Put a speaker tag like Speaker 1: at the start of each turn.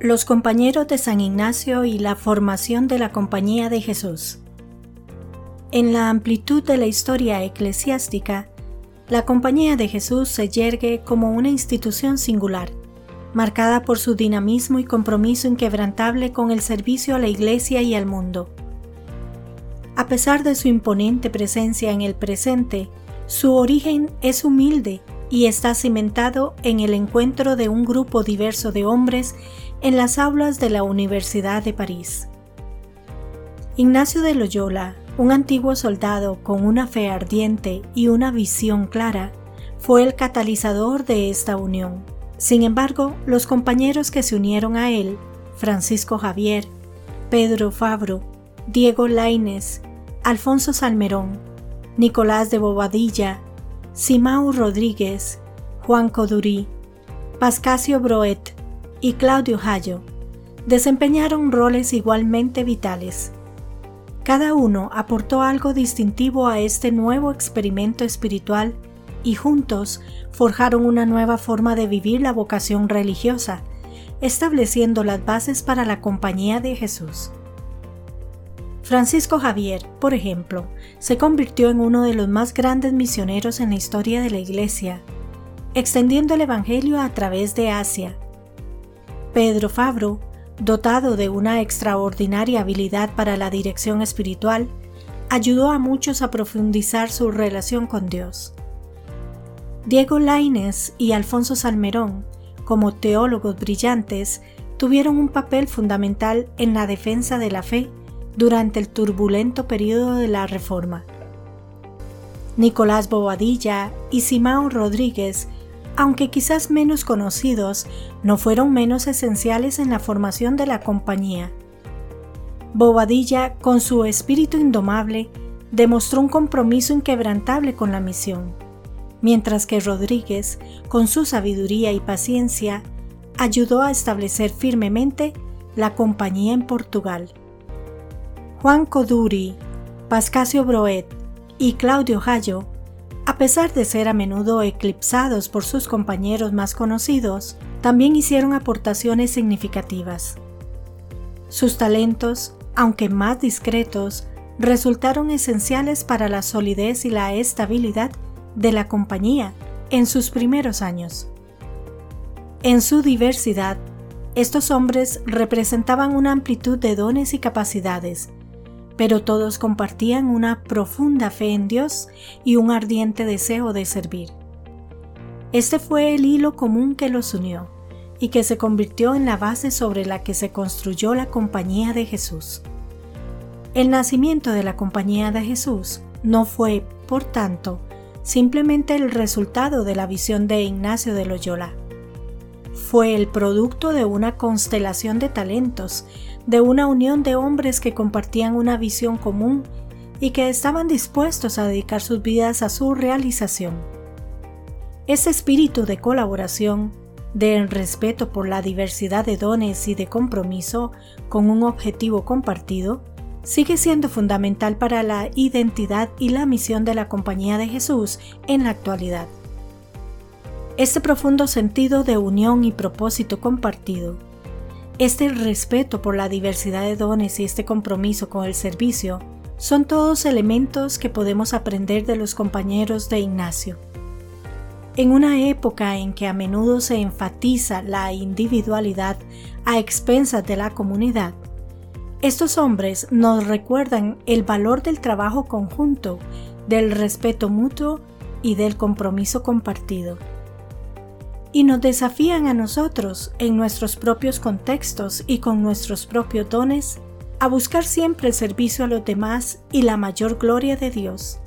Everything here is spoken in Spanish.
Speaker 1: Los compañeros de San Ignacio y la formación de la Compañía de Jesús. En la amplitud de la historia eclesiástica, la Compañía de Jesús se yergue como una institución singular, marcada por su dinamismo y compromiso inquebrantable con el servicio a la Iglesia y al mundo. A pesar de su imponente presencia en el presente, su origen es humilde y está cimentado en el encuentro de un grupo diverso de hombres en las aulas de la Universidad de París. Ignacio de Loyola, un antiguo soldado con una fe ardiente y una visión clara, fue el catalizador de esta unión. Sin embargo, los compañeros que se unieron a él, Francisco Javier, Pedro Fabro, Diego Laines, Alfonso Salmerón, Nicolás de Bobadilla, Simao Rodríguez, Juan Codurí, Pascasio Broet y Claudio Hayo desempeñaron roles igualmente vitales. Cada uno aportó algo distintivo a este nuevo experimento espiritual y juntos forjaron una nueva forma de vivir la vocación religiosa, estableciendo las bases para la compañía de Jesús. Francisco Javier, por ejemplo, se convirtió en uno de los más grandes misioneros en la historia de la Iglesia, extendiendo el Evangelio a través de Asia. Pedro Fabro, dotado de una extraordinaria habilidad para la dirección espiritual, ayudó a muchos a profundizar su relación con Dios. Diego Laines y Alfonso Salmerón, como teólogos brillantes, tuvieron un papel fundamental en la defensa de la fe durante el turbulento periodo de la Reforma. Nicolás Bobadilla y Simao Rodríguez, aunque quizás menos conocidos, no fueron menos esenciales en la formación de la compañía. Bobadilla, con su espíritu indomable, demostró un compromiso inquebrantable con la misión, mientras que Rodríguez, con su sabiduría y paciencia, ayudó a establecer firmemente la compañía en Portugal. Juan Coduri, Pascasio Broet y Claudio Hayo, a pesar de ser a menudo eclipsados por sus compañeros más conocidos, también hicieron aportaciones significativas. Sus talentos, aunque más discretos, resultaron esenciales para la solidez y la estabilidad de la compañía en sus primeros años. En su diversidad, estos hombres representaban una amplitud de dones y capacidades pero todos compartían una profunda fe en Dios y un ardiente deseo de servir. Este fue el hilo común que los unió y que se convirtió en la base sobre la que se construyó la Compañía de Jesús. El nacimiento de la Compañía de Jesús no fue, por tanto, simplemente el resultado de la visión de Ignacio de Loyola. Fue el producto de una constelación de talentos de una unión de hombres que compartían una visión común y que estaban dispuestos a dedicar sus vidas a su realización. Ese espíritu de colaboración, de respeto por la diversidad de dones y de compromiso con un objetivo compartido, sigue siendo fundamental para la identidad y la misión de la Compañía de Jesús en la actualidad. Este profundo sentido de unión y propósito compartido este respeto por la diversidad de dones y este compromiso con el servicio son todos elementos que podemos aprender de los compañeros de Ignacio. En una época en que a menudo se enfatiza la individualidad a expensas de la comunidad, estos hombres nos recuerdan el valor del trabajo conjunto, del respeto mutuo y del compromiso compartido y nos desafían a nosotros, en nuestros propios contextos y con nuestros propios dones, a buscar siempre el servicio a los demás y la mayor gloria de Dios.